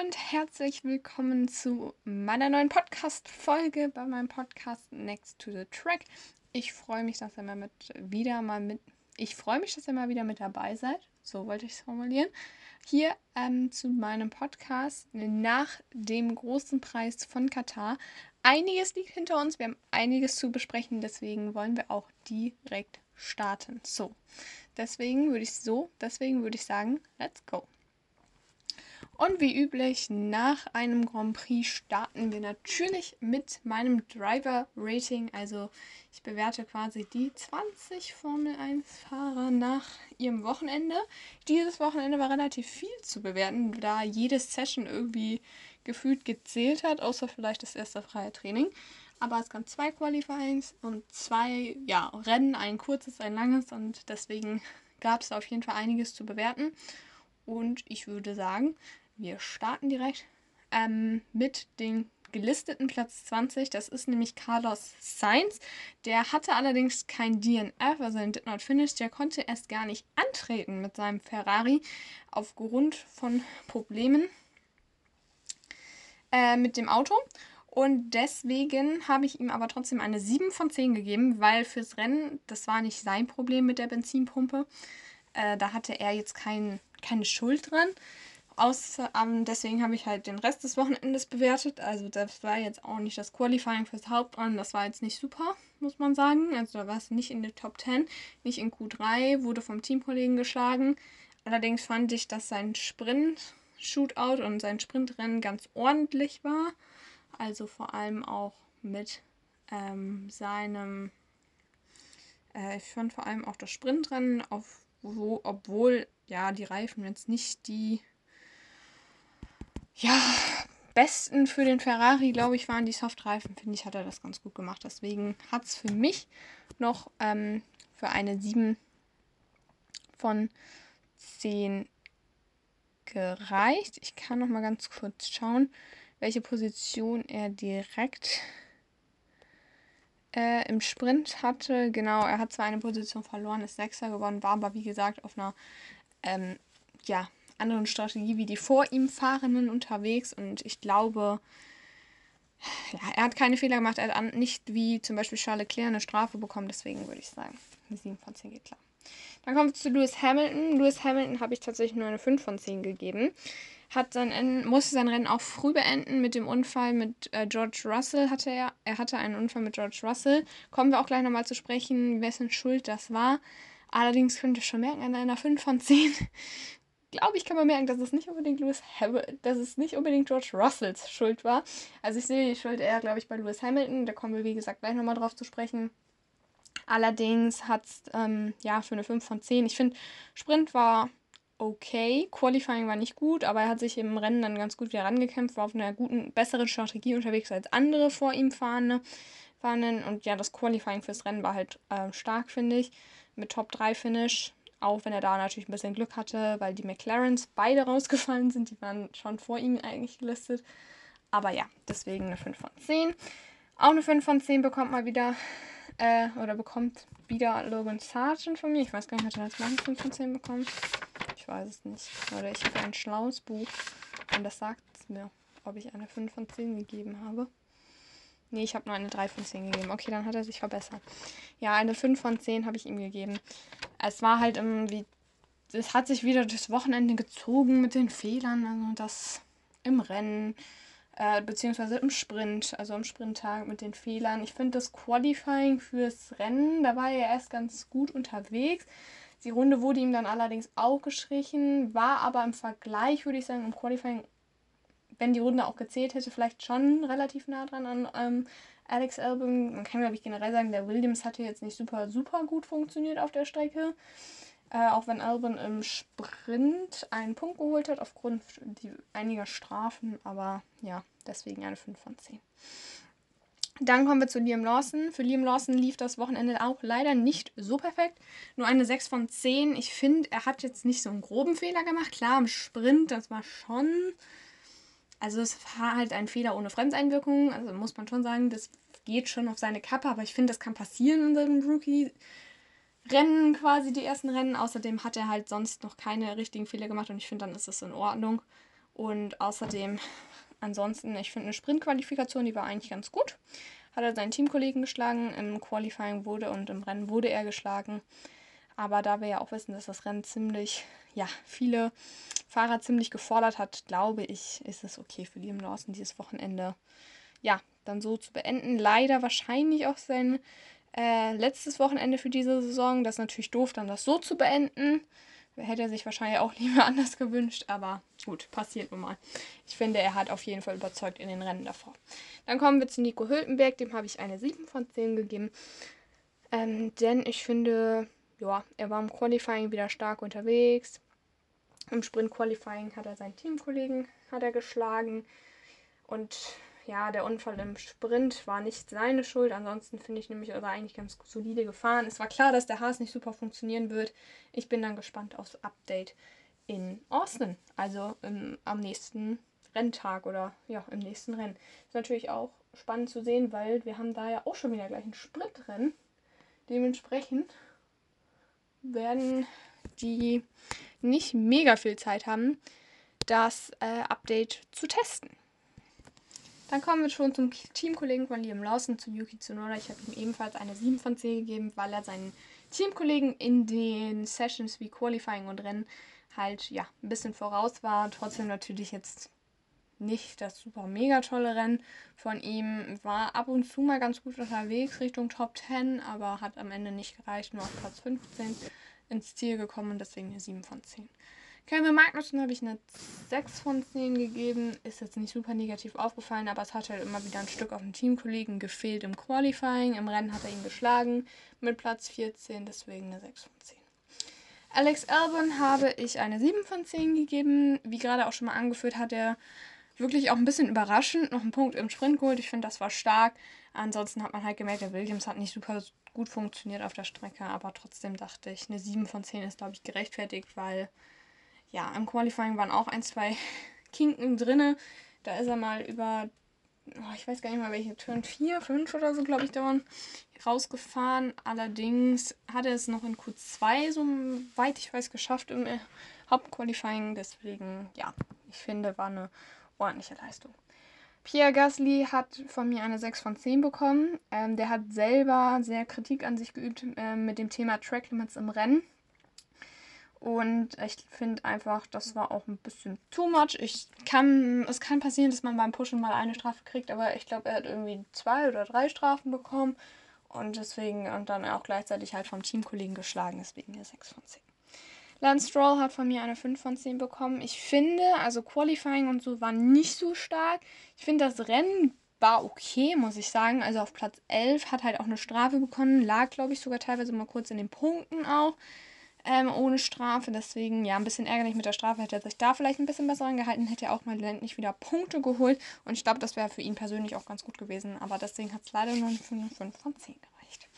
und herzlich willkommen zu meiner neuen Podcast-Folge bei meinem Podcast Next to the Track. Ich freue mich, dass ihr mal mit wieder mal mit. Ich freue mich, dass ihr mal wieder mit dabei seid. So wollte ich es formulieren. Hier ähm, zu meinem Podcast nach dem großen Preis von Katar. Einiges liegt hinter uns, wir haben einiges zu besprechen, deswegen wollen wir auch direkt starten. So, deswegen würde ich so, deswegen würde ich sagen, let's go. Und wie üblich, nach einem Grand Prix starten wir natürlich mit meinem Driver-Rating. Also ich bewerte quasi die 20 Formel 1-Fahrer nach ihrem Wochenende. Dieses Wochenende war relativ viel zu bewerten, da jede Session irgendwie gefühlt gezählt hat, außer vielleicht das erste freie Training. Aber es gab zwei Qualifyings und zwei ja, Rennen, ein kurzes, ein langes und deswegen gab es auf jeden Fall einiges zu bewerten. Und ich würde sagen, wir starten direkt ähm, mit dem gelisteten Platz 20. Das ist nämlich Carlos Sainz. Der hatte allerdings kein DNF, also ein Did Not Finish. Der konnte erst gar nicht antreten mit seinem Ferrari aufgrund von Problemen äh, mit dem Auto. Und deswegen habe ich ihm aber trotzdem eine 7 von 10 gegeben, weil fürs Rennen, das war nicht sein Problem mit der Benzinpumpe. Äh, da hatte er jetzt kein, keine Schuld dran. Außer, ähm, deswegen habe ich halt den Rest des Wochenendes bewertet. Also das war jetzt auch nicht das Qualifying fürs Hauptrennen. Das war jetzt nicht super, muss man sagen. Also da war es nicht in der Top 10, nicht in Q3, wurde vom Teamkollegen geschlagen. Allerdings fand ich, dass sein Sprint-Shootout und sein Sprintrennen ganz ordentlich war. Also vor allem auch mit ähm, seinem, äh, ich fand vor allem auch das Sprintrennen, auf, wo, obwohl ja die Reifen jetzt nicht die ja, besten für den Ferrari, glaube ich, waren die Softreifen. Finde ich, hat er das ganz gut gemacht. Deswegen hat es für mich noch ähm, für eine 7 von 10 gereicht. Ich kann noch mal ganz kurz schauen, welche Position er direkt äh, im Sprint hatte. Genau, er hat zwar eine Position verloren, ist Sechster geworden, war aber wie gesagt auf einer ähm, ja, anderen Strategie wie die vor ihm Fahrenden unterwegs und ich glaube, ja, er hat keine Fehler gemacht, er hat nicht wie zum Beispiel Charles Leclerc eine Strafe bekommen, deswegen würde ich sagen, eine 7 von 10 geht klar. Dann kommen wir zu Lewis Hamilton. Lewis Hamilton habe ich tatsächlich nur eine 5 von 10 gegeben. Hat sein, musste sein Rennen auch früh beenden mit dem Unfall mit äh, George Russell. Hatte er, er hatte einen Unfall mit George Russell. Kommen wir auch gleich nochmal zu sprechen, wessen Schuld das war. Allerdings könnt ihr schon merken, an einer 5 von 10 glaube ich, kann man merken, dass es nicht unbedingt Lewis Hamilton, dass es nicht unbedingt George Russells Schuld war. Also ich sehe die Schuld eher, glaube ich, bei Lewis Hamilton. Da kommen wir, wie gesagt, gleich nochmal drauf zu sprechen. Allerdings hat es, ähm, ja, für eine 5 von 10. Ich finde, Sprint war okay. Qualifying war nicht gut, aber er hat sich im Rennen dann ganz gut wieder rangekämpft, war auf einer guten, besseren Strategie unterwegs als andere vor ihm fahrende, fahrenden. Und ja, das Qualifying fürs Rennen war halt äh, stark, finde ich. Mit Top 3 Finish. Auch wenn er da natürlich ein bisschen Glück hatte, weil die McLarens beide rausgefallen sind. Die waren schon vor ihm eigentlich gelistet. Aber ja, deswegen eine 5 von 10. Auch eine 5 von 10 bekommt mal wieder, äh, oder bekommt wieder Logan Sargent von mir. Ich weiß gar nicht, hat er jetzt mal eine 5 von 10 bekommen? Ich weiß es nicht. Oder ich habe ein schlaues Buch und das sagt es mir, ob ich eine 5 von 10 gegeben habe. Nee, ich habe nur eine 3 von 10 gegeben. Okay, dann hat er sich verbessert. Ja, eine 5 von 10 habe ich ihm gegeben. Es war halt irgendwie. Es hat sich wieder das Wochenende gezogen mit den Fehlern. Also das im Rennen, äh, beziehungsweise im Sprint, also im Sprinttag mit den Fehlern. Ich finde das Qualifying fürs Rennen, da war er erst ganz gut unterwegs. Die Runde wurde ihm dann allerdings auch gestrichen, war aber im Vergleich, würde ich sagen, im Qualifying wenn die Runde auch gezählt hätte, vielleicht schon relativ nah dran an ähm, Alex Albon. Man kann, glaube ich, generell sagen, der Williams hatte jetzt nicht super, super gut funktioniert auf der Strecke. Äh, auch wenn Albon im Sprint einen Punkt geholt hat, aufgrund die, einiger Strafen. Aber ja, deswegen eine 5 von 10. Dann kommen wir zu Liam Lawson. Für Liam Lawson lief das Wochenende auch leider nicht so perfekt. Nur eine 6 von 10. Ich finde, er hat jetzt nicht so einen groben Fehler gemacht. Klar, im Sprint, das war schon also es war halt ein Fehler ohne Fremdeinwirkung. Also muss man schon sagen, das geht schon auf seine Kappe, aber ich finde, das kann passieren in seinem Rookie-Rennen quasi, die ersten Rennen. Außerdem hat er halt sonst noch keine richtigen Fehler gemacht und ich finde, dann ist das in Ordnung. Und außerdem, ansonsten, ich finde eine Sprintqualifikation, die war eigentlich ganz gut. Hat er seinen Teamkollegen geschlagen, im Qualifying wurde und im Rennen wurde er geschlagen. Aber da wir ja auch wissen, dass das Rennen ziemlich, ja, viele Fahrer ziemlich gefordert hat, glaube ich, ist es okay für Liam Lawson dieses Wochenende, ja, dann so zu beenden. Leider wahrscheinlich auch sein äh, letztes Wochenende für diese Saison. Das ist natürlich doof, dann das so zu beenden. Hätte er sich wahrscheinlich auch lieber anders gewünscht, aber gut, passiert nun mal. Ich finde, er hat auf jeden Fall überzeugt in den Rennen davor. Dann kommen wir zu Nico Hülkenberg, dem habe ich eine 7 von 10 gegeben. Ähm, denn ich finde, ja, er war im Qualifying wieder stark unterwegs. Im Sprint Qualifying hat er seinen Teamkollegen hat er geschlagen. Und ja, der Unfall im Sprint war nicht seine Schuld. Ansonsten finde ich nämlich, er eigentlich ganz solide gefahren. Es war klar, dass der Haas nicht super funktionieren wird. Ich bin dann gespannt aufs Update in Austin, also im, am nächsten Renntag oder ja, im nächsten Rennen. Ist natürlich auch spannend zu sehen, weil wir haben da ja auch schon wieder gleich ein Sprintrennen. Dementsprechend werden die nicht mega viel Zeit haben, das äh, Update zu testen. Dann kommen wir schon zum Teamkollegen von Liam Lawson, zu Yuki Tsunoda. Ich habe ihm ebenfalls eine 7 von 10 gegeben, weil er seinen Teamkollegen in den Sessions wie Qualifying und Rennen halt ja ein bisschen voraus war. Trotzdem natürlich jetzt nicht das super mega tolle Rennen von ihm. War ab und zu mal ganz gut unterwegs Richtung Top 10, aber hat am Ende nicht gereicht, nur auf Platz 15 ins Ziel gekommen und deswegen eine 7 von 10. Kevin Magnussen habe ich eine 6 von 10 gegeben. Ist jetzt nicht super negativ aufgefallen, aber es hat halt immer wieder ein Stück auf den Teamkollegen gefehlt im Qualifying. Im Rennen hat er ihn geschlagen mit Platz 14, deswegen eine 6 von 10. Alex Albon habe ich eine 7 von 10 gegeben. Wie gerade auch schon mal angeführt, hat er wirklich auch ein bisschen überraschend noch einen Punkt im Sprint geholt. Ich finde, das war stark. Ansonsten hat man halt gemerkt, der Williams hat nicht super gut funktioniert auf der Strecke, aber trotzdem dachte ich, eine 7 von 10 ist, glaube ich, gerechtfertigt, weil ja, im Qualifying waren auch ein, zwei Kinken drinne. Da ist er mal über, oh, ich weiß gar nicht mal welche, Turn 4, 5 oder so, glaube ich, da waren rausgefahren. Allerdings hat er es noch in Q2, so weit ich weiß, geschafft im äh, Hauptqualifying. Deswegen, ja, ich finde, war eine ordentliche Leistung. Pierre Gasly hat von mir eine 6 von 10 bekommen. Ähm, der hat selber sehr Kritik an sich geübt äh, mit dem Thema Track Limits im Rennen. Und ich finde einfach, das war auch ein bisschen too much. Ich kann, es kann passieren, dass man beim Pushen mal eine Strafe kriegt, aber ich glaube, er hat irgendwie zwei oder drei Strafen bekommen. Und deswegen, und dann auch gleichzeitig halt vom Teamkollegen geschlagen, deswegen eine 6 von 10. Lance Stroll hat von mir eine 5 von 10 bekommen. Ich finde, also Qualifying und so war nicht so stark. Ich finde, das Rennen war okay, muss ich sagen. Also auf Platz 11 hat halt auch eine Strafe bekommen. Lag, glaube ich, sogar teilweise mal kurz in den Punkten auch ähm, ohne Strafe. Deswegen, ja, ein bisschen ärgerlich mit der Strafe. Hätte er sich da vielleicht ein bisschen besser angehalten, hätte er auch mal endlich wieder Punkte geholt. Und ich glaube, das wäre für ihn persönlich auch ganz gut gewesen. Aber deswegen hat es leider nur eine 5 von 10 gereicht.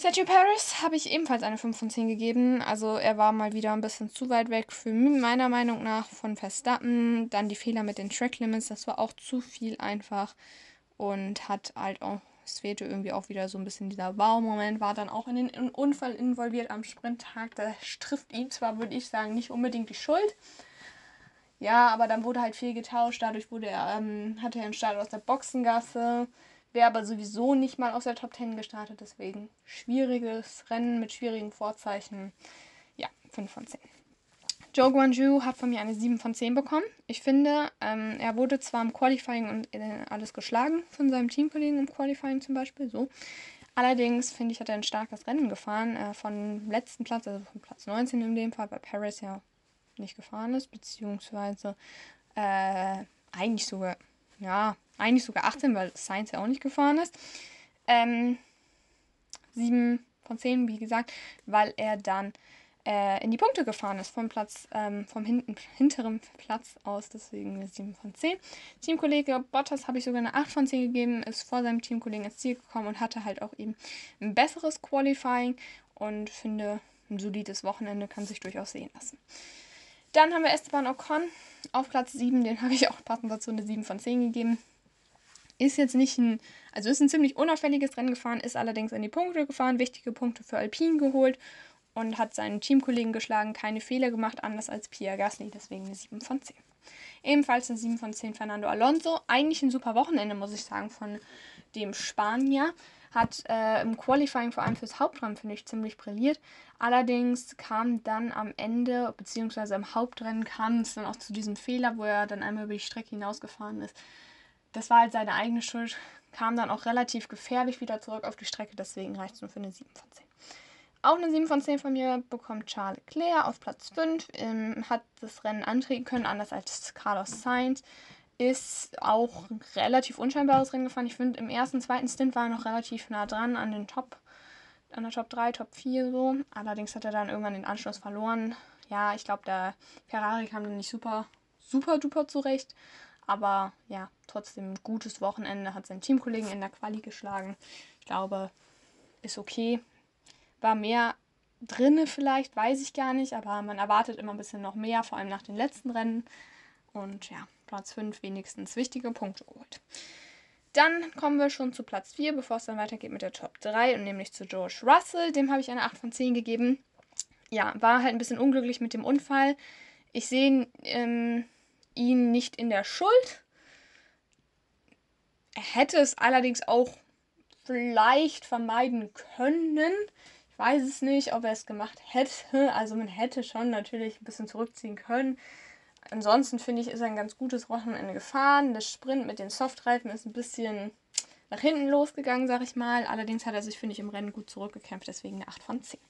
Sergio Paris habe ich ebenfalls eine 5 von 10 gegeben. Also er war mal wieder ein bisschen zu weit weg für meiner Meinung nach von Verstappen. Dann die Fehler mit den Track Limits, das war auch zu viel einfach. Und hat halt auch es fehlte irgendwie auch wieder so ein bisschen dieser Wow-Moment, war dann auch in den Unfall involviert am Sprinttag. Da trifft ihn zwar, würde ich sagen, nicht unbedingt die Schuld. Ja, aber dann wurde halt viel getauscht. Dadurch wurde er, ähm, hatte er einen Start aus der Boxengasse. Wäre aber sowieso nicht mal aus der Top 10 gestartet. Deswegen schwieriges Rennen mit schwierigen Vorzeichen. Ja, 5 von 10. Joe Guanju hat von mir eine 7 von 10 bekommen. Ich finde, ähm, er wurde zwar im Qualifying und äh, alles geschlagen von seinem Teamkollegen im Qualifying zum Beispiel, so. Allerdings finde ich, hat er ein starkes Rennen gefahren. Äh, von letzten Platz, also von Platz 19 in dem Fall, weil Paris ja nicht gefahren ist, beziehungsweise äh, eigentlich sogar, ja, eigentlich sogar 18, weil Science ja auch nicht gefahren ist. Ähm, 7 von 10, wie gesagt, weil er dann äh, in die Punkte gefahren ist, vom Platz, ähm, vom hinten, hinteren Platz aus, deswegen eine 7 von 10. Teamkollege Bottas habe ich sogar eine 8 von 10 gegeben, ist vor seinem Teamkollegen ins Ziel gekommen und hatte halt auch eben ein besseres Qualifying und finde, ein solides Wochenende kann sich durchaus sehen lassen. Dann haben wir Esteban Ocon auf Platz 7, den habe ich auch passend dazu eine 7 von 10 gegeben. Ist jetzt nicht ein, also ist ein ziemlich unauffälliges Rennen gefahren, ist allerdings in die Punkte gefahren, wichtige Punkte für Alpine geholt und hat seinen Teamkollegen geschlagen, keine Fehler gemacht, anders als Pierre Gasly, deswegen eine 7 von 10. Ebenfalls eine 7 von 10 Fernando Alonso. Eigentlich ein super Wochenende, muss ich sagen, von dem Spanier. Hat äh, im Qualifying vor allem fürs Hauptrennen, finde ich, ziemlich brilliert. Allerdings kam dann am Ende, beziehungsweise im Hauptrennen, kam es dann auch zu diesem Fehler, wo er dann einmal über die Strecke hinausgefahren ist. Das war halt seine eigene Schuld. Kam dann auch relativ gefährlich wieder zurück auf die Strecke, deswegen reicht es nur für eine 7 von 10. Auch eine 7 von 10 von mir bekommt Charles Leclerc auf Platz 5. Ähm, hat das Rennen antreten können, anders als Carlos Sainz ist auch ein relativ unscheinbares Rennen gefahren. Ich finde, im ersten, zweiten Stint war er noch relativ nah dran an den Top, an der Top 3, Top 4 so. Allerdings hat er dann irgendwann den Anschluss verloren. Ja, ich glaube, der Ferrari kam dann nicht super, super duper zurecht. Aber ja, trotzdem ein gutes Wochenende. Hat seinen Teamkollegen in der Quali geschlagen. Ich glaube, ist okay. War mehr drinne vielleicht, weiß ich gar nicht. Aber man erwartet immer ein bisschen noch mehr, vor allem nach den letzten Rennen. Und ja, Platz 5 wenigstens wichtige Punkte geholt. Dann kommen wir schon zu Platz 4, bevor es dann weitergeht mit der Top 3 und nämlich zu George Russell. Dem habe ich eine 8 von 10 gegeben. Ja, war halt ein bisschen unglücklich mit dem Unfall. Ich sehe ähm, ihn nicht in der Schuld. Er hätte es allerdings auch vielleicht vermeiden können. Ich weiß es nicht, ob er es gemacht hätte. Also man hätte schon natürlich ein bisschen zurückziehen können. Ansonsten finde ich, ist ein ganz gutes Wochenende gefahren. Der Sprint mit den Softreifen ist ein bisschen nach hinten losgegangen, sag ich mal. Allerdings hat er sich, finde ich, im Rennen gut zurückgekämpft, deswegen eine 8 von 10.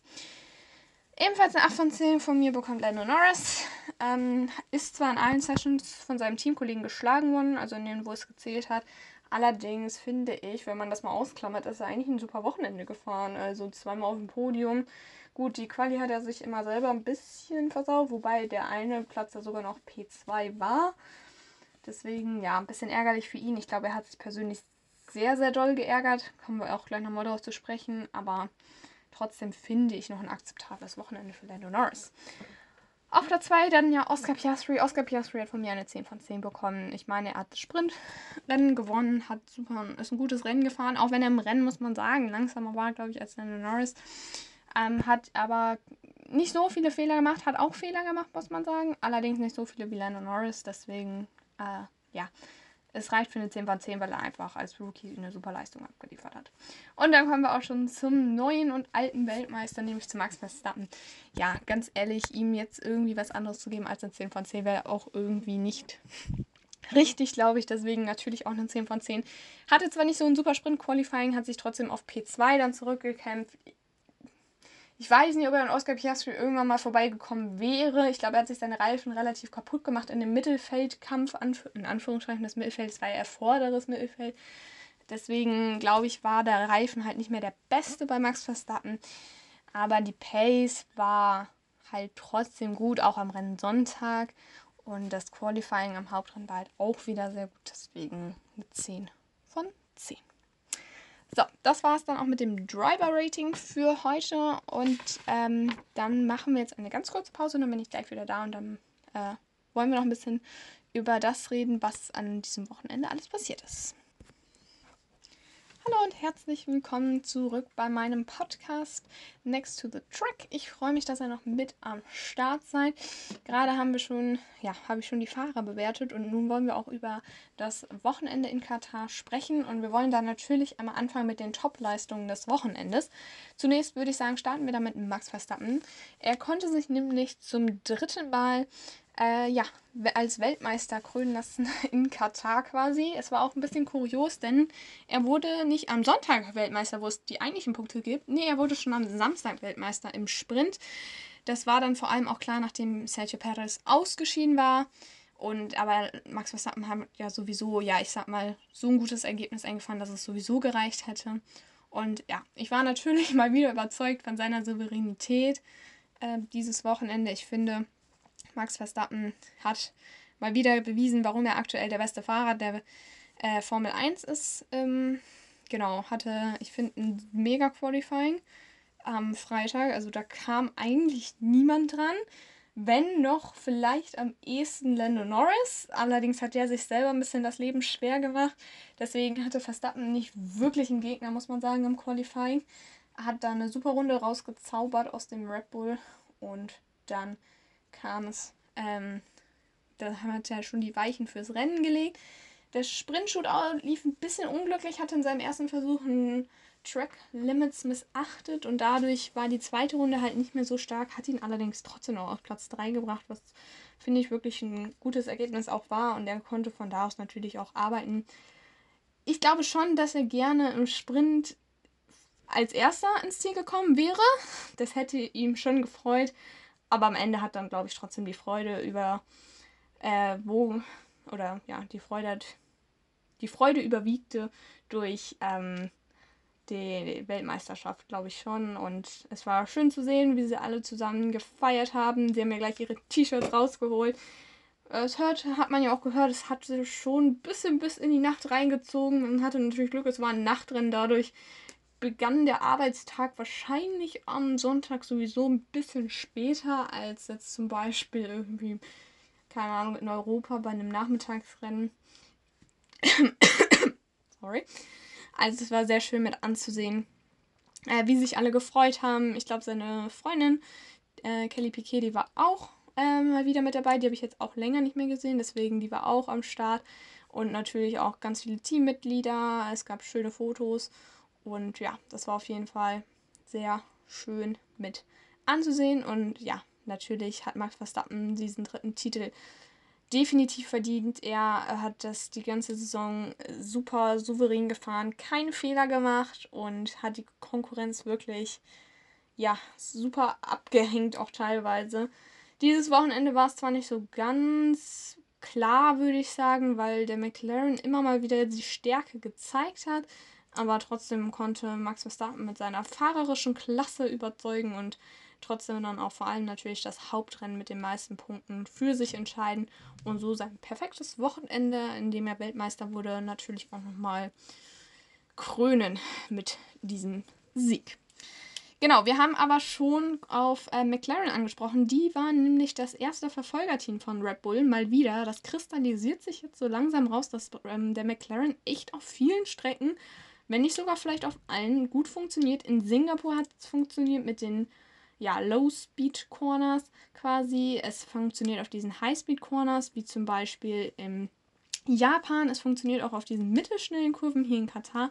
Ebenfalls eine 8 von 10 von mir bekommt Lando Norris. Ähm, ist zwar in allen Sessions von seinem Teamkollegen geschlagen worden, also in denen, wo es gezählt hat. Allerdings finde ich, wenn man das mal ausklammert, ist er eigentlich ein super Wochenende gefahren. Also zweimal auf dem Podium, Gut, die Quali hat er sich immer selber ein bisschen versaut, wobei der eine Platz da sogar noch P2 war. Deswegen, ja, ein bisschen ärgerlich für ihn. Ich glaube, er hat sich persönlich sehr, sehr doll geärgert. Kommen wir auch gleich nochmal darauf zu sprechen. Aber trotzdem finde ich noch ein akzeptables Wochenende für Lando Norris. Auf der 2 dann ja Oscar Piastri. Oscar Piastri hat von mir eine 10 von 10 bekommen. Ich meine, er hat das Sprintrennen gewonnen, hat super, ist ein gutes Rennen gefahren. Auch wenn er im Rennen, muss man sagen, langsamer war, glaube ich, als Lando Norris. Ähm, hat aber nicht so viele Fehler gemacht, hat auch Fehler gemacht, muss man sagen. Allerdings nicht so viele wie Lando Norris. Deswegen, äh, ja, es reicht für eine 10 von 10, weil er einfach als Rookie eine super Leistung abgeliefert hat. Und dann kommen wir auch schon zum neuen und alten Weltmeister, nämlich zu Max Verstappen. Ja, ganz ehrlich, ihm jetzt irgendwie was anderes zu geben als eine 10 von 10 wäre auch irgendwie nicht richtig, glaube ich. Deswegen natürlich auch eine 10 von 10. Hatte zwar nicht so ein super Sprint-Qualifying, hat sich trotzdem auf P2 dann zurückgekämpft. Ich weiß nicht, ob er an Oscar Piastri irgendwann mal vorbeigekommen wäre. Ich glaube, er hat sich seine Reifen relativ kaputt gemacht in dem Mittelfeldkampf. In Anführungsstrichen, das Mittelfeld war ja vorderes Mittelfeld. Deswegen, glaube ich, war der Reifen halt nicht mehr der beste bei Max Verstappen. Aber die Pace war halt trotzdem gut, auch am Rennen Sonntag. Und das Qualifying am Hauptrennen war halt auch wieder sehr gut. Deswegen eine 10 von 10. So, das war es dann auch mit dem Driver-Rating für heute. Und ähm, dann machen wir jetzt eine ganz kurze Pause und dann bin ich gleich wieder da und dann äh, wollen wir noch ein bisschen über das reden, was an diesem Wochenende alles passiert ist. Hallo und herzlich willkommen zurück bei meinem Podcast Next to the Track. Ich freue mich, dass ihr noch mit am Start seid. Gerade haben wir schon, ja, habe ich schon die Fahrer bewertet und nun wollen wir auch über das Wochenende in Katar sprechen und wir wollen dann natürlich einmal anfangen mit den Top-Leistungen des Wochenendes. Zunächst würde ich sagen, starten wir damit mit Max Verstappen. Er konnte sich nämlich zum dritten Mal äh, ja, als Weltmeister krönen lassen in Katar quasi. Es war auch ein bisschen kurios, denn er wurde nicht am Sonntag Weltmeister, wo es die eigentlichen Punkte gibt. Nee, er wurde schon am Samstag Weltmeister im Sprint. Das war dann vor allem auch klar, nachdem Sergio Perez ausgeschieden war. Und aber Max Verstappen hat ja sowieso, ja, ich sag mal, so ein gutes Ergebnis eingefahren, dass es sowieso gereicht hätte. Und ja, ich war natürlich mal wieder überzeugt von seiner Souveränität äh, dieses Wochenende. Ich finde, Max Verstappen hat mal wieder bewiesen, warum er aktuell der beste Fahrer der äh, Formel 1 ist. Ähm, genau, hatte, ich finde, ein mega Qualifying am Freitag. Also da kam eigentlich niemand dran. Wenn noch vielleicht am ehesten Lando Norris. Allerdings hat der sich selber ein bisschen das Leben schwer gemacht. Deswegen hatte Verstappen nicht wirklich einen Gegner, muss man sagen, im Qualifying. Hat da eine super Runde rausgezaubert aus dem Red Bull und dann kam es ähm, da hat er schon die Weichen fürs Rennen gelegt. Der Sprint-Shootout lief ein bisschen unglücklich, hatte in seinem ersten Versuch einen Track Limits missachtet und dadurch war die zweite Runde halt nicht mehr so stark, hat ihn allerdings trotzdem noch auf Platz 3 gebracht, was finde ich wirklich ein gutes Ergebnis auch war und er konnte von da aus natürlich auch arbeiten. Ich glaube schon, dass er gerne im Sprint als erster ins Ziel gekommen wäre. Das hätte ihm schon gefreut, aber am Ende hat dann, glaube ich, trotzdem die Freude über äh, wo oder ja, die Freude hat, die Freude überwiegte durch ähm, die Weltmeisterschaft, glaube ich schon. Und es war schön zu sehen, wie sie alle zusammen gefeiert haben. Sie haben ja gleich ihre T-Shirts rausgeholt. Es hört, hat man ja auch gehört, es hat sich schon ein bisschen bis in die Nacht reingezogen. Man hatte natürlich Glück, es war ein Nachtrennen. Dadurch begann der Arbeitstag wahrscheinlich am Sonntag sowieso ein bisschen später als jetzt zum Beispiel irgendwie, keine Ahnung, in Europa bei einem Nachmittagsrennen. Sorry. Also es war sehr schön mit anzusehen, äh, wie sich alle gefreut haben. Ich glaube, seine Freundin äh, Kelly Piquet, die war auch äh, mal wieder mit dabei. Die habe ich jetzt auch länger nicht mehr gesehen, deswegen die war auch am Start. Und natürlich auch ganz viele Teammitglieder. Es gab schöne Fotos. Und ja, das war auf jeden Fall sehr schön mit anzusehen. Und ja, natürlich hat Max Verstappen diesen dritten Titel definitiv verdient. Er hat das die ganze Saison super souverän gefahren, keine Fehler gemacht und hat die Konkurrenz wirklich ja, super abgehängt auch teilweise. Dieses Wochenende war es zwar nicht so ganz klar, würde ich sagen, weil der McLaren immer mal wieder die Stärke gezeigt hat, aber trotzdem konnte Max Verstappen mit seiner fahrerischen Klasse überzeugen und trotzdem dann auch vor allem natürlich das Hauptrennen mit den meisten Punkten für sich entscheiden und so sein perfektes Wochenende, in dem er Weltmeister wurde, natürlich auch nochmal krönen mit diesem Sieg. Genau, wir haben aber schon auf äh, McLaren angesprochen. Die waren nämlich das erste Verfolgerteam von Red Bull mal wieder. Das kristallisiert sich jetzt so langsam raus, dass ähm, der McLaren echt auf vielen Strecken, wenn nicht sogar vielleicht auf allen, gut funktioniert. In Singapur hat es funktioniert mit den ja, Low-Speed-Corners quasi. Es funktioniert auf diesen High-Speed-Corners, wie zum Beispiel im Japan. Es funktioniert auch auf diesen mittelschnellen Kurven hier in Katar.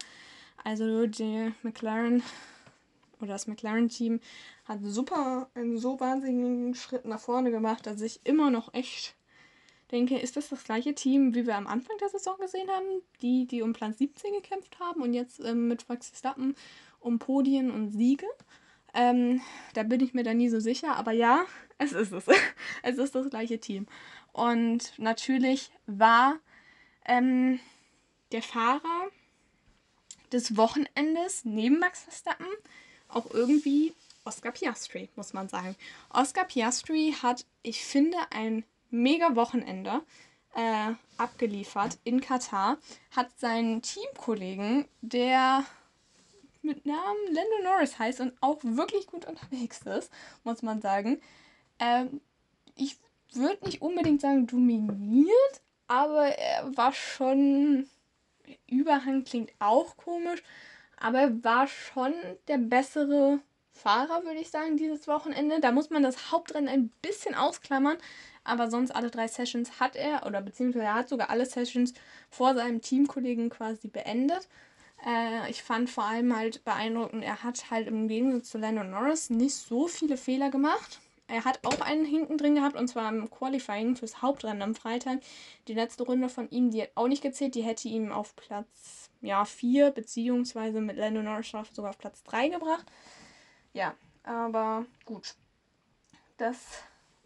Also die McLaren oder das McLaren-Team hat super einen so wahnsinnigen Schritt nach vorne gemacht, dass ich immer noch echt denke, ist das das gleiche Team, wie wir am Anfang der Saison gesehen haben, die, die um Platz 17 gekämpft haben und jetzt ähm, mit Max Verstappen um Podien und Siege. Ähm, da bin ich mir da nie so sicher, aber ja, es ist es. es ist das gleiche Team. Und natürlich war ähm, der Fahrer des Wochenendes neben Max Verstappen auch irgendwie Oscar Piastri, muss man sagen. Oscar Piastri hat, ich finde, ein mega Wochenende äh, abgeliefert in Katar, hat seinen Teamkollegen, der mit Namen Lando Norris heißt und auch wirklich gut unterwegs ist, muss man sagen. Ähm, ich würde nicht unbedingt sagen dominiert, aber er war schon. Überhang klingt auch komisch, aber er war schon der bessere Fahrer, würde ich sagen, dieses Wochenende. Da muss man das Hauptrennen ein bisschen ausklammern, aber sonst alle drei Sessions hat er, oder beziehungsweise er hat sogar alle Sessions vor seinem Teamkollegen quasi beendet. Äh, ich fand vor allem halt beeindruckend, er hat halt im Gegensatz zu Lando Norris nicht so viele Fehler gemacht. Er hat auch einen hinten drin gehabt und zwar im Qualifying fürs Hauptrennen am Freitag. Die letzte Runde von ihm, die hat auch nicht gezählt, die hätte ihm auf Platz ja, 4 beziehungsweise mit Lando Norris sogar auf Platz 3 gebracht. Ja, aber gut. Das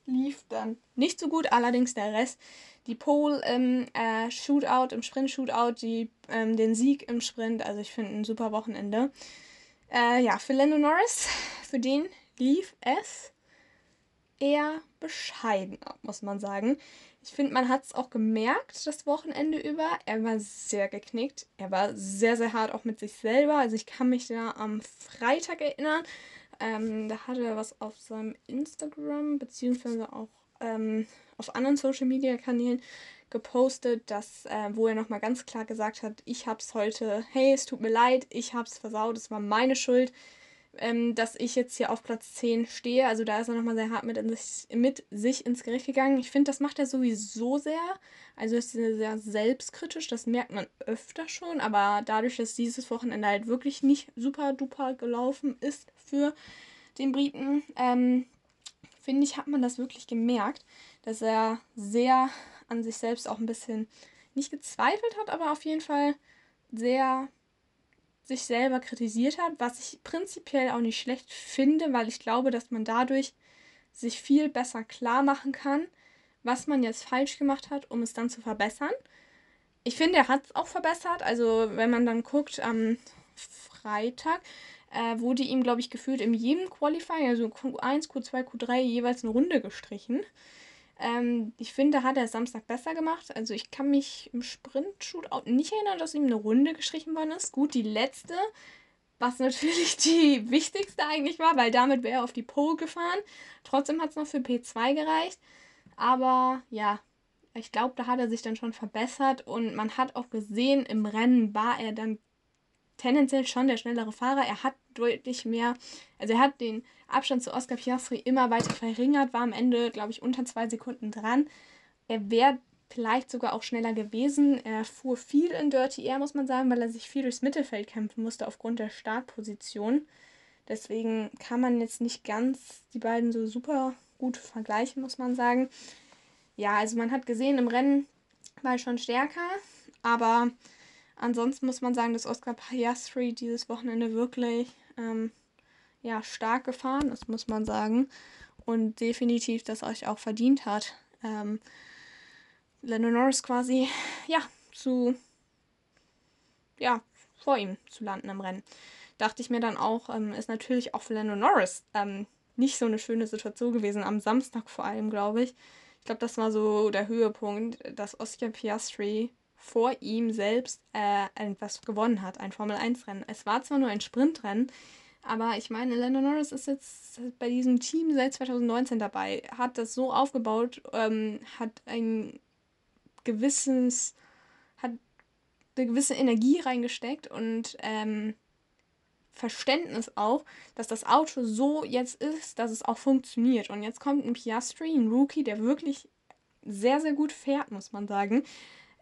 lief dann nicht so gut, allerdings der Rest die Pole im äh, Shootout, im Sprint-Shootout, ähm, den Sieg im Sprint. Also ich finde ein super Wochenende. Äh, ja, für Lando Norris, für den lief es eher bescheiden muss man sagen. Ich finde, man hat es auch gemerkt, das Wochenende über. Er war sehr geknickt. Er war sehr, sehr hart auch mit sich selber. Also ich kann mich da am Freitag erinnern. Ähm, da hatte er was auf seinem Instagram, beziehungsweise auch ähm, auf anderen Social Media Kanälen gepostet, dass, äh, wo er nochmal ganz klar gesagt hat, ich hab's heute, hey, es tut mir leid, ich hab's versaut, es war meine Schuld. Ähm, dass ich jetzt hier auf Platz 10 stehe. Also da ist er nochmal sehr hart mit, sich, mit sich ins Gericht gegangen. Ich finde, das macht er sowieso sehr. Also ist er sehr selbstkritisch, das merkt man öfter schon. Aber dadurch, dass dieses Wochenende halt wirklich nicht super duper gelaufen ist für den Briten, ähm, finde ich, hat man das wirklich gemerkt, dass er sehr an sich selbst auch ein bisschen nicht gezweifelt hat, aber auf jeden Fall sehr sich selber kritisiert hat, was ich prinzipiell auch nicht schlecht finde, weil ich glaube, dass man dadurch sich viel besser klar machen kann, was man jetzt falsch gemacht hat, um es dann zu verbessern. Ich finde, er hat es auch verbessert. Also, wenn man dann guckt, am Freitag äh, wurde ihm, glaube ich, gefühlt in jedem Qualifying, also Q1, Q2, Q3, jeweils eine Runde gestrichen. Ähm, ich finde, hat er Samstag besser gemacht. Also ich kann mich im Sprint-Shootout nicht erinnern, dass ihm eine Runde gestrichen worden ist. Gut, die letzte, was natürlich die wichtigste eigentlich war, weil damit wäre er auf die Pole gefahren. Trotzdem hat es noch für P2 gereicht. Aber ja, ich glaube, da hat er sich dann schon verbessert und man hat auch gesehen, im Rennen war er dann tendenziell schon der schnellere Fahrer. Er hat deutlich mehr, also er hat den Abstand zu Oscar Piastri immer weiter verringert, war am Ende, glaube ich, unter zwei Sekunden dran. Er wäre vielleicht sogar auch schneller gewesen. Er fuhr viel in Dirty Air, muss man sagen, weil er sich viel durchs Mittelfeld kämpfen musste aufgrund der Startposition. Deswegen kann man jetzt nicht ganz die beiden so super gut vergleichen, muss man sagen. Ja, also man hat gesehen, im Rennen war er schon stärker, aber ansonsten muss man sagen, dass Oscar Piastri dieses Wochenende wirklich ähm, ja, stark gefahren ist, muss man sagen. Und definitiv das euch auch verdient hat. Ähm, Lando Norris quasi, ja, zu, ja, vor ihm zu landen im Rennen. Dachte ich mir dann auch, ähm, ist natürlich auch für Lando Norris ähm, nicht so eine schöne Situation gewesen, am Samstag vor allem, glaube ich. Ich glaube, das war so der Höhepunkt, dass Oscar Piastri vor ihm selbst äh, etwas gewonnen hat, ein Formel-1-Rennen. Es war zwar nur ein Sprintrennen, aber ich meine, Lando Norris ist jetzt bei diesem Team seit 2019 dabei, hat das so aufgebaut, ähm, hat ein gewisses, hat eine gewisse Energie reingesteckt und ähm, Verständnis auch, dass das Auto so jetzt ist, dass es auch funktioniert. Und jetzt kommt ein Piastri, ein Rookie, der wirklich sehr, sehr gut fährt, muss man sagen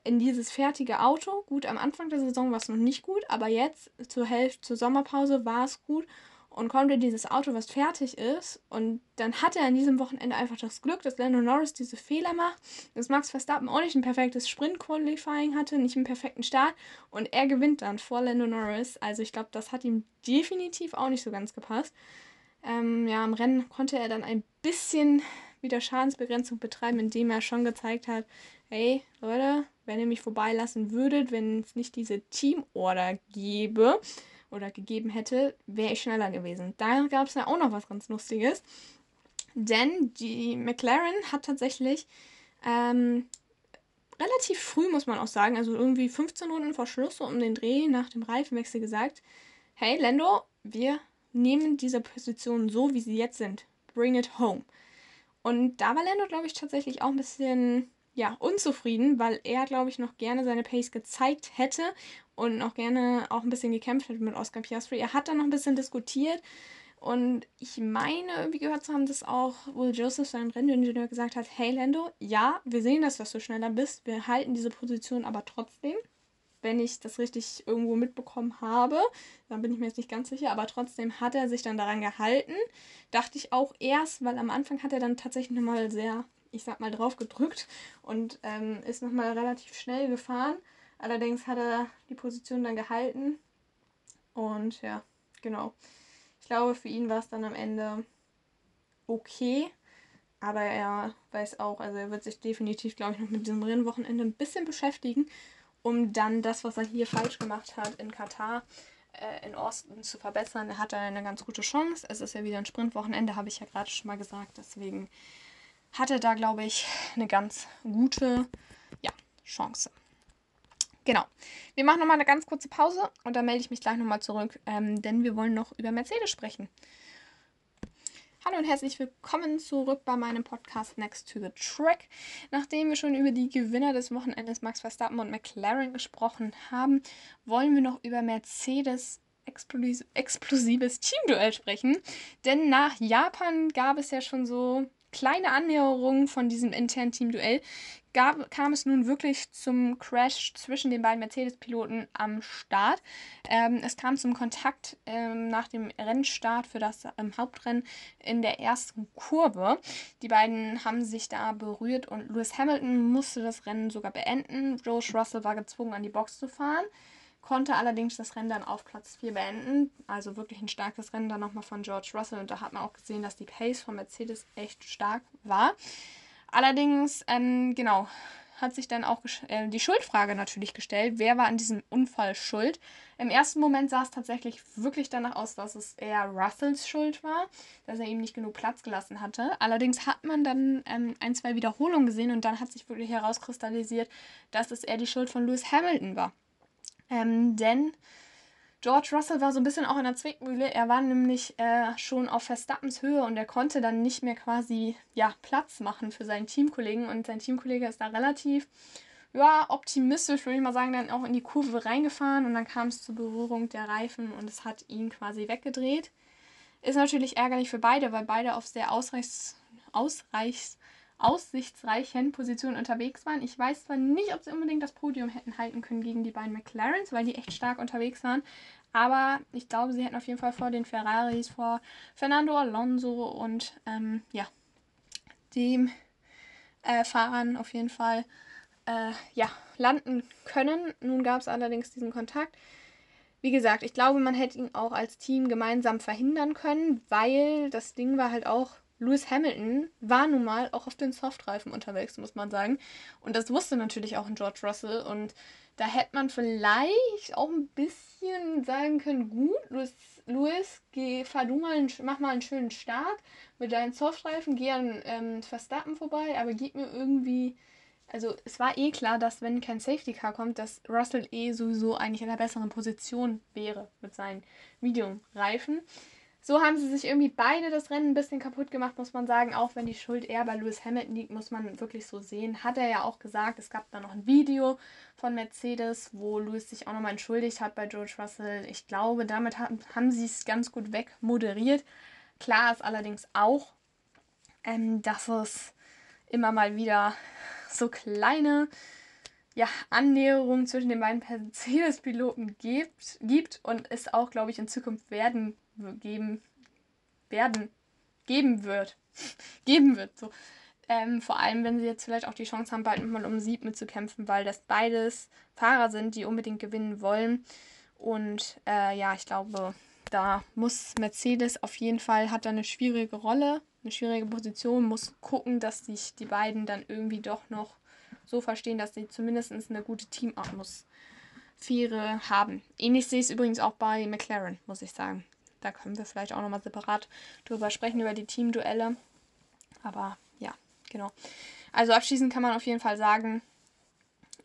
in dieses fertige Auto. Gut, am Anfang der Saison war es noch nicht gut, aber jetzt zur Hälfte, zur Sommerpause war es gut und kommt in dieses Auto, was fertig ist. Und dann hat er an diesem Wochenende einfach das Glück, dass Lando Norris diese Fehler macht, dass Max Verstappen auch nicht ein perfektes Sprint-Qualifying hatte, nicht einen perfekten Start und er gewinnt dann vor Lando Norris. Also ich glaube, das hat ihm definitiv auch nicht so ganz gepasst. Ähm, ja, im Rennen konnte er dann ein bisschen wieder Schadensbegrenzung betreiben, indem er schon gezeigt hat, hey Leute, wenn ihr mich vorbeilassen würdet, wenn es nicht diese Teamorder gäbe oder gegeben hätte, wäre ich schneller gewesen. Da gab es ja auch noch was ganz Lustiges. Denn die McLaren hat tatsächlich ähm, relativ früh, muss man auch sagen, also irgendwie 15 Runden vor Schluss, so um den Dreh nach dem Reifenwechsel gesagt, hey Lando, wir nehmen diese Position so, wie sie jetzt sind. Bring it home. Und da war Lando, glaube ich, tatsächlich auch ein bisschen ja, unzufrieden, weil er, glaube ich, noch gerne seine Pace gezeigt hätte und noch gerne auch ein bisschen gekämpft hätte mit Oscar Piastri. Er hat dann noch ein bisschen diskutiert und ich meine, irgendwie gehört zu haben, dass auch Will Joseph, sein Renningenieur, gesagt hat, hey Lando, ja, wir sehen das, dass du schneller bist, wir halten diese Position aber trotzdem. Wenn ich das richtig irgendwo mitbekommen habe, dann bin ich mir jetzt nicht ganz sicher, aber trotzdem hat er sich dann daran gehalten. Dachte ich auch erst, weil am Anfang hat er dann tatsächlich nochmal sehr ich sag mal, drauf gedrückt und ähm, ist nochmal relativ schnell gefahren. Allerdings hat er die Position dann gehalten. Und ja, genau. Ich glaube, für ihn war es dann am Ende okay. Aber er weiß auch, also er wird sich definitiv, glaube ich, noch mit diesem Rennwochenende ein bisschen beschäftigen, um dann das, was er hier falsch gemacht hat in Katar, äh, in Osten zu verbessern. Er hat da eine ganz gute Chance. Es ist ja wieder ein Sprintwochenende, habe ich ja gerade schon mal gesagt. Deswegen hatte da, glaube ich, eine ganz gute ja, Chance. Genau. Wir machen nochmal eine ganz kurze Pause und dann melde ich mich gleich nochmal zurück, ähm, denn wir wollen noch über Mercedes sprechen. Hallo und herzlich willkommen zurück bei meinem Podcast Next to the Track. Nachdem wir schon über die Gewinner des Wochenendes Max Verstappen und McLaren gesprochen haben, wollen wir noch über Mercedes explosives Teamduell sprechen. Denn nach Japan gab es ja schon so kleine Annäherungen von diesem internen Teamduell. Gab, kam es nun wirklich zum Crash zwischen den beiden Mercedes-Piloten am Start. Ähm, es kam zum Kontakt ähm, nach dem Rennstart für das ähm, Hauptrennen in der ersten Kurve. Die beiden haben sich da berührt und Lewis Hamilton musste das Rennen sogar beenden. George Russell war gezwungen, an die Box zu fahren konnte allerdings das Rennen dann auf Platz 4 beenden. Also wirklich ein starkes Rennen dann nochmal von George Russell. Und da hat man auch gesehen, dass die Pace von Mercedes echt stark war. Allerdings, ähm, genau, hat sich dann auch äh, die Schuldfrage natürlich gestellt. Wer war an diesem Unfall schuld? Im ersten Moment sah es tatsächlich wirklich danach aus, dass es eher Russells Schuld war, dass er ihm nicht genug Platz gelassen hatte. Allerdings hat man dann ähm, ein, zwei Wiederholungen gesehen und dann hat sich wirklich herauskristallisiert, dass es eher die Schuld von Lewis Hamilton war. Ähm, denn George Russell war so ein bisschen auch in der Zwickmühle. Er war nämlich äh, schon auf Verstappens Höhe und er konnte dann nicht mehr quasi ja, Platz machen für seinen Teamkollegen. Und sein Teamkollege ist da relativ ja, optimistisch, würde ich mal sagen, dann auch in die Kurve reingefahren und dann kam es zur Berührung der Reifen und es hat ihn quasi weggedreht. Ist natürlich ärgerlich für beide, weil beide auf sehr ausreichs, ausreichs, aussichtsreichen Positionen unterwegs waren. Ich weiß zwar nicht, ob sie unbedingt das Podium hätten halten können gegen die beiden McLarens, weil die echt stark unterwegs waren. Aber ich glaube, sie hätten auf jeden Fall vor den Ferraris, vor Fernando Alonso und ähm, ja, dem äh, Fahrern auf jeden Fall äh, ja, landen können. Nun gab es allerdings diesen Kontakt. Wie gesagt, ich glaube, man hätte ihn auch als Team gemeinsam verhindern können, weil das Ding war halt auch, Lewis Hamilton war nun mal auch auf den Softreifen unterwegs, muss man sagen. Und das wusste natürlich auch ein George Russell. Und da hätte man vielleicht auch ein bisschen sagen können, gut, Lewis, Lewis geh, fahr du mal, einen, mach mal einen schönen Start mit deinen Softreifen, geh an ähm, Verstappen vorbei, aber gib mir irgendwie... Also es war eh klar, dass wenn kein Safety Car kommt, dass Russell eh sowieso eigentlich in einer besseren Position wäre mit seinen Medium-Reifen. So haben sie sich irgendwie beide das Rennen ein bisschen kaputt gemacht, muss man sagen. Auch wenn die Schuld eher bei Lewis Hamilton liegt, muss man wirklich so sehen. Hat er ja auch gesagt, es gab da noch ein Video von Mercedes, wo Lewis sich auch nochmal entschuldigt hat bei George Russell. Ich glaube, damit haben, haben sie es ganz gut wegmoderiert. Klar ist allerdings auch, ähm, dass es immer mal wieder so kleine ja, Annäherungen zwischen den beiden Mercedes-Piloten gibt, gibt und es auch, glaube ich, in Zukunft werden geben werden, geben wird. geben wird. So. Ähm, vor allem, wenn sie jetzt vielleicht auch die Chance haben, bald mal um Sieg mitzukämpfen, weil das beides Fahrer sind, die unbedingt gewinnen wollen. Und äh, ja, ich glaube, da muss Mercedes auf jeden Fall, hat da eine schwierige Rolle, eine schwierige Position, muss gucken, dass sich die beiden dann irgendwie doch noch so verstehen, dass sie zumindest eine gute Teamatmosphäre haben. Ähnlich sehe ich es übrigens auch bei McLaren, muss ich sagen. Da können wir vielleicht auch nochmal separat drüber sprechen, über die Teamduelle. Aber ja, genau. Also abschließend kann man auf jeden Fall sagen,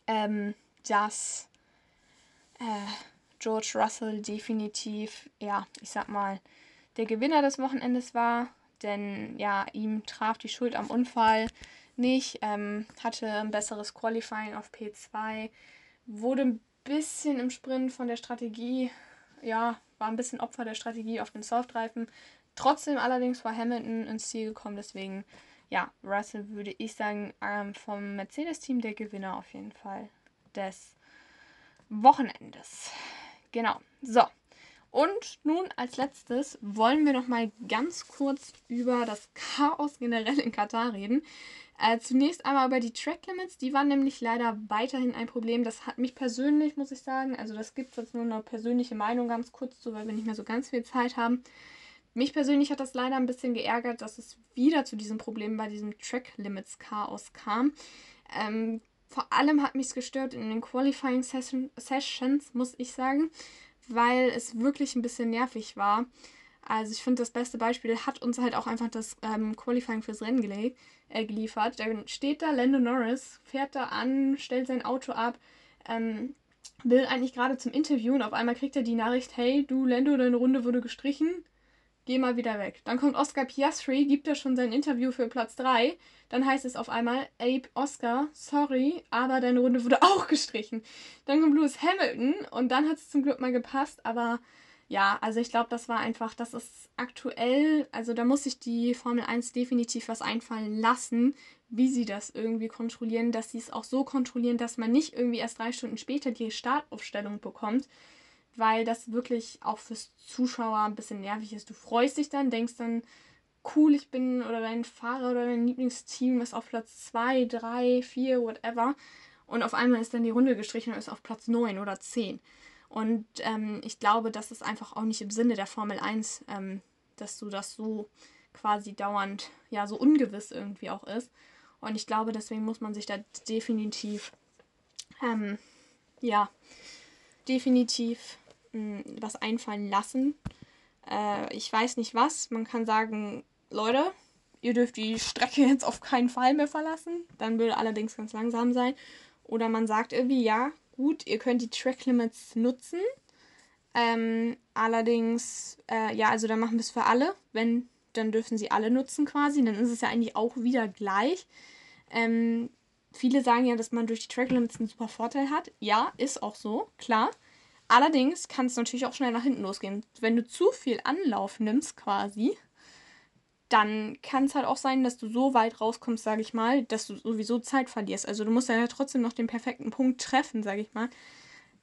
ähm, dass äh, George Russell definitiv, ja, ich sag mal, der Gewinner des Wochenendes war. Denn ja, ihm traf die Schuld am Unfall nicht, ähm, hatte ein besseres Qualifying auf P2, wurde ein bisschen im Sprint von der Strategie ja, war ein bisschen Opfer der Strategie auf den Softreifen. Trotzdem allerdings war Hamilton ins Ziel gekommen, deswegen, ja, Russell würde ich sagen, ähm, vom Mercedes-Team der Gewinner auf jeden Fall des Wochenendes. Genau. So. Und nun als letztes wollen wir noch mal ganz kurz über das Chaos generell in Katar reden. Äh, zunächst einmal über die Track Limits. Die waren nämlich leider weiterhin ein Problem. Das hat mich persönlich, muss ich sagen, also das gibt es jetzt nur eine persönliche Meinung ganz kurz zu, weil wir nicht mehr so ganz viel Zeit haben. Mich persönlich hat das leider ein bisschen geärgert, dass es wieder zu diesem Problem bei diesem Track Limits Chaos kam. Ähm, vor allem hat mich es gestört in den Qualifying Session Sessions, muss ich sagen, weil es wirklich ein bisschen nervig war. Also ich finde, das beste Beispiel hat uns halt auch einfach das ähm, Qualifying fürs Rennen gelegt, äh, geliefert. Da steht da Lando Norris, fährt da an, stellt sein Auto ab, ähm, will eigentlich gerade zum Interview und auf einmal kriegt er die Nachricht, hey, du Lando, deine Runde wurde gestrichen, geh mal wieder weg. Dann kommt Oscar Piastri, gibt er schon sein Interview für Platz 3. Dann heißt es auf einmal, Abe, Oscar, sorry, aber deine Runde wurde auch gestrichen. Dann kommt Lewis Hamilton und dann hat es zum Glück mal gepasst, aber Ja, also ich glaube, das war einfach, das ist aktuell, also da muss sich die Formel 1 definitiv was einfallen lassen, wie sie das irgendwie kontrollieren, dass sie es auch so kontrollieren, dass man nicht irgendwie erst drei Stunden später die Startaufstellung bekommt, weil das wirklich auch fürs Zuschauer ein bisschen nervig ist. Du freust dich dann, denkst dann, cool, ich bin oder dein Fahrer oder dein Lieblingsteam ist auf Platz 2, 3, 4, whatever. Und auf einmal ist dann die Runde gestrichen und ist auf Platz 9 oder 10. Und ähm, ich glaube, das ist einfach auch nicht im Sinne der Formel 1, ähm, dass du das so quasi dauernd, ja, so ungewiss irgendwie auch ist. Und ich glaube, deswegen muss man sich da definitiv, ähm, ja, definitiv mh, was einfallen lassen. Äh, ich weiß nicht was. Man kann sagen, Leute, ihr dürft die Strecke jetzt auf keinen Fall mehr verlassen. Dann würde allerdings ganz langsam sein. Oder man sagt irgendwie, ja, gut, ihr könnt die Track Limits nutzen. Ähm, allerdings, äh, ja, also dann machen wir es für alle. Wenn, dann dürfen sie alle nutzen quasi. Dann ist es ja eigentlich auch wieder gleich. Ähm, viele sagen ja, dass man durch die Track Limits einen super Vorteil hat. Ja, ist auch so, klar. Allerdings kann es natürlich auch schnell nach hinten losgehen. Wenn du zu viel Anlauf nimmst quasi, dann kann es halt auch sein, dass du so weit rauskommst, sage ich mal, dass du sowieso Zeit verlierst. Also du musst ja trotzdem noch den perfekten Punkt treffen, sage ich mal,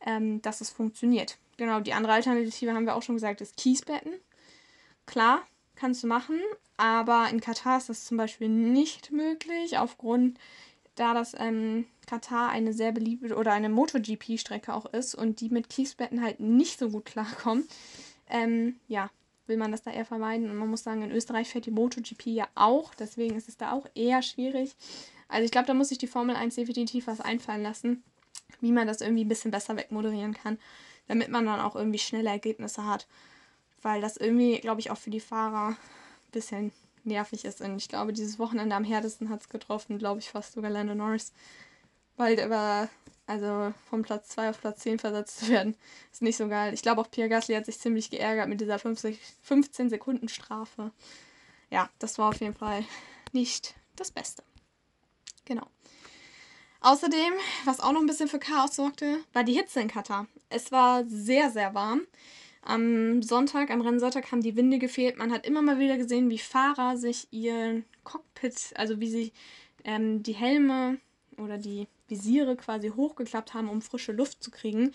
ähm, dass es funktioniert. Genau, die andere Alternative haben wir auch schon gesagt, ist Kiesbetten. Klar, kannst du machen, aber in Katar ist das zum Beispiel nicht möglich, aufgrund, da das ähm, Katar eine sehr beliebte oder eine MotoGP-Strecke auch ist und die mit Kiesbetten halt nicht so gut klarkommen. Ähm, ja, will man das da eher vermeiden. Und man muss sagen, in Österreich fährt die MotoGP ja auch, deswegen ist es da auch eher schwierig. Also ich glaube, da muss sich die Formel 1 definitiv was einfallen lassen, wie man das irgendwie ein bisschen besser wegmoderieren kann, damit man dann auch irgendwie schnelle Ergebnisse hat. Weil das irgendwie, glaube ich, auch für die Fahrer ein bisschen nervig ist. Und ich glaube, dieses Wochenende am härtesten hat es getroffen, glaube ich, fast sogar Lando Norris. Weil der war also vom Platz 2 auf Platz 10 versetzt zu werden, ist nicht so geil. Ich glaube auch Pierre Gasly hat sich ziemlich geärgert mit dieser 50, 15 Sekunden Strafe. Ja, das war auf jeden Fall nicht das Beste. Genau. Außerdem, was auch noch ein bisschen für Chaos sorgte, war die Hitze in Katar. Es war sehr, sehr warm. Am Sonntag, am Rennsonntag haben die Winde gefehlt. Man hat immer mal wieder gesehen, wie Fahrer sich ihren Cockpit, also wie sie ähm, die Helme oder die Visiere quasi hochgeklappt haben, um frische Luft zu kriegen.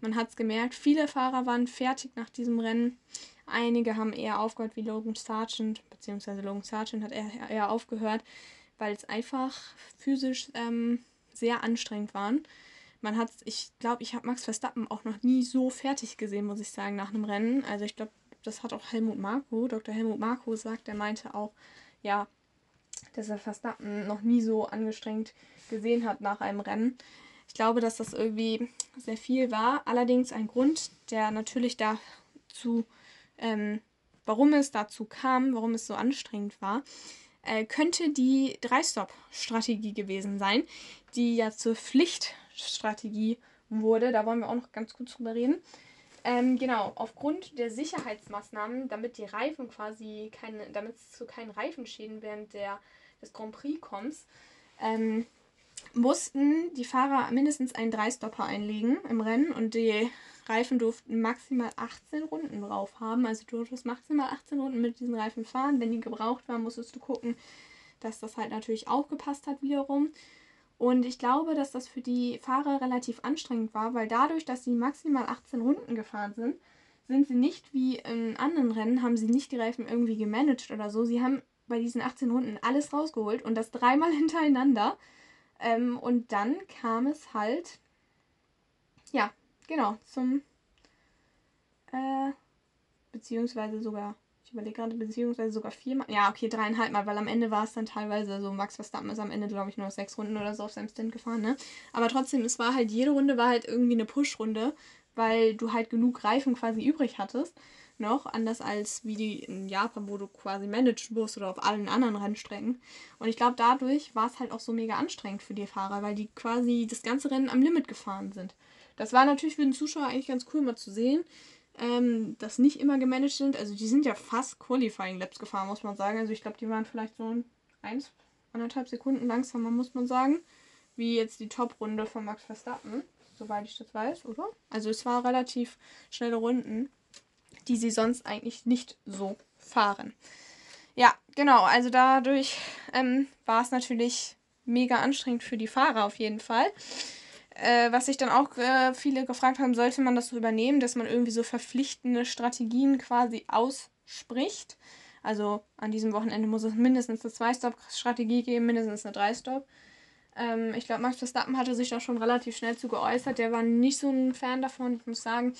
Man hat es gemerkt, viele Fahrer waren fertig nach diesem Rennen. Einige haben eher aufgehört wie Logan Sargent, beziehungsweise Logan Sargent hat eher, eher aufgehört, weil es einfach physisch ähm, sehr anstrengend war. Man hat, ich glaube, ich habe Max Verstappen auch noch nie so fertig gesehen, muss ich sagen, nach einem Rennen. Also ich glaube, das hat auch Helmut Marko, Dr. Helmut Marko gesagt, der meinte auch, ja, dass er Verstappen noch nie so angestrengt gesehen hat nach einem Rennen. Ich glaube, dass das irgendwie sehr viel war. Allerdings ein Grund, der natürlich dazu, ähm, warum es dazu kam, warum es so anstrengend war, äh, könnte die Drei-Stop-Strategie gewesen sein, die ja zur Pflichtstrategie wurde. Da wollen wir auch noch ganz kurz drüber reden. Ähm, genau, aufgrund der Sicherheitsmaßnahmen, damit die Reifen quasi keine, damit es zu keinen Reifenschäden während der, des Grand Prix kommt, ähm, mussten die Fahrer mindestens einen Dreistopper einlegen im Rennen und die Reifen durften maximal 18 Runden drauf haben. Also du durftest maximal 18 Runden mit diesen Reifen fahren. Wenn die gebraucht waren, musstest du gucken, dass das halt natürlich auch gepasst hat wiederum. Und ich glaube, dass das für die Fahrer relativ anstrengend war, weil dadurch, dass sie maximal 18 Runden gefahren sind, sind sie nicht wie in anderen Rennen, haben sie nicht die Reifen irgendwie gemanagt oder so. Sie haben bei diesen 18 Runden alles rausgeholt und das dreimal hintereinander. Ähm, und dann kam es halt, ja, genau, zum, äh, beziehungsweise sogar, ich überlege gerade, beziehungsweise sogar viermal, ja, okay, dreieinhalb Mal, weil am Ende war es dann teilweise so, Max Verstappen ist am Ende, glaube ich, nur noch sechs Runden oder so auf seinem Stand gefahren, ne? Aber trotzdem, es war halt, jede Runde war halt irgendwie eine Push-Runde, weil du halt genug Reifen quasi übrig hattest noch, anders als wie die in Japan, wo du quasi managen musst oder auf allen anderen Rennstrecken. Und ich glaube, dadurch war es halt auch so mega anstrengend für die Fahrer, weil die quasi das ganze Rennen am Limit gefahren sind. Das war natürlich für den Zuschauer eigentlich ganz cool mal zu sehen, ähm, dass nicht immer gemanagt sind. Also die sind ja fast Qualifying Laps gefahren, muss man sagen. Also ich glaube, die waren vielleicht so eins, anderthalb Sekunden langsamer, muss man sagen, wie jetzt die Top-Runde von Max Verstappen, soweit ich das weiß, oder? Also es war relativ schnelle Runden. die sie sonst eigentlich nicht so fahren. Ja, genau, also dadurch ähm, war es natürlich mega anstrengend für die Fahrer auf jeden Fall. Äh, was sich dann auch äh, viele gefragt haben, sollte man das so übernehmen, dass man irgendwie so verpflichtende Strategien quasi ausspricht. Also an diesem Wochenende muss es mindestens eine Zwei-Stop-Strategie geben, mindestens eine Drei-Stop. Ähm, ich glaube, Max Verstappen hatte sich da schon relativ schnell zu geäußert. Der war nicht so ein Fan davon. Ich muss sagen,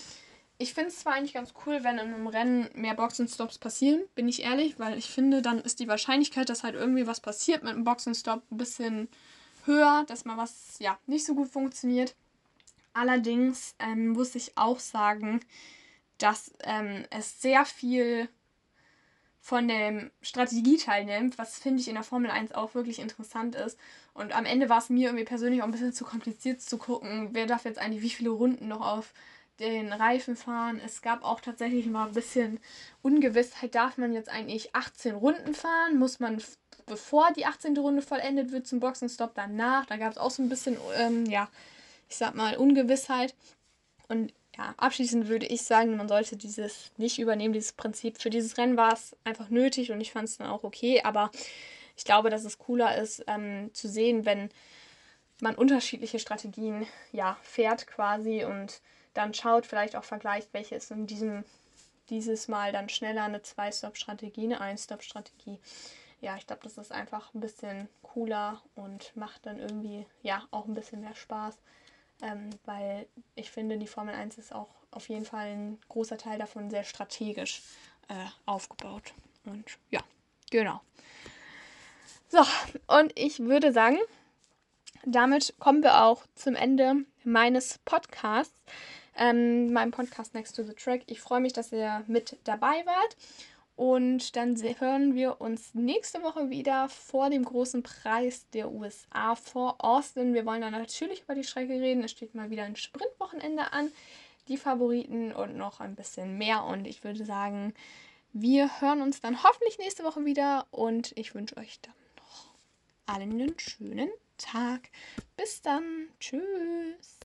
ich finde es zwar eigentlich ganz cool, wenn in einem Rennen mehr Boxenstops passieren, bin ich ehrlich, weil ich finde, dann ist die Wahrscheinlichkeit, dass halt irgendwie was passiert mit einem Boxenstopp ein bisschen höher, dass mal was ja nicht so gut funktioniert. Allerdings ähm, muss ich auch sagen, dass ähm, es sehr viel von dem Strategieteil nimmt, was finde ich in der Formel 1 auch wirklich interessant ist. Und am Ende war es mir irgendwie persönlich auch ein bisschen zu kompliziert zu gucken, wer darf jetzt eigentlich wie viele Runden noch auf den Reifen fahren. Es gab auch tatsächlich mal ein bisschen Ungewissheit, darf man jetzt eigentlich 18 Runden fahren? Muss man bevor die 18. Runde vollendet wird zum Boxenstopp danach? Da gab es auch so ein bisschen, ähm, ja, ich sag mal, Ungewissheit. Und ja, abschließend würde ich sagen, man sollte dieses nicht übernehmen, dieses Prinzip. Für dieses Rennen war es einfach nötig und ich fand es dann auch okay, aber ich glaube, dass es cooler ist, ähm, zu sehen, wenn man unterschiedliche Strategien ja, fährt quasi und dann schaut, vielleicht auch vergleicht, welche ist in diesem dieses Mal dann schneller eine Zwei-Stop-Strategie, eine Ein-Stop-Strategie. Ja, ich glaube, das ist einfach ein bisschen cooler und macht dann irgendwie ja auch ein bisschen mehr Spaß, ähm, weil ich finde, die Formel 1 ist auch auf jeden Fall ein großer Teil davon sehr strategisch äh, aufgebaut. Und ja, genau. So, und ich würde sagen, damit kommen wir auch zum Ende meines Podcasts ähm, meinem Podcast Next to the Track. Ich freue mich, dass ihr mit dabei wart. Und dann hören wir uns nächste Woche wieder vor dem großen Preis der USA vor Austin. Wir wollen dann natürlich über die Strecke reden. Es steht mal wieder ein Sprintwochenende an. Die Favoriten und noch ein bisschen mehr. Und ich würde sagen, wir hören uns dann hoffentlich nächste Woche wieder. Und ich wünsche euch dann noch allen einen schönen Tag. Bis dann. Tschüss.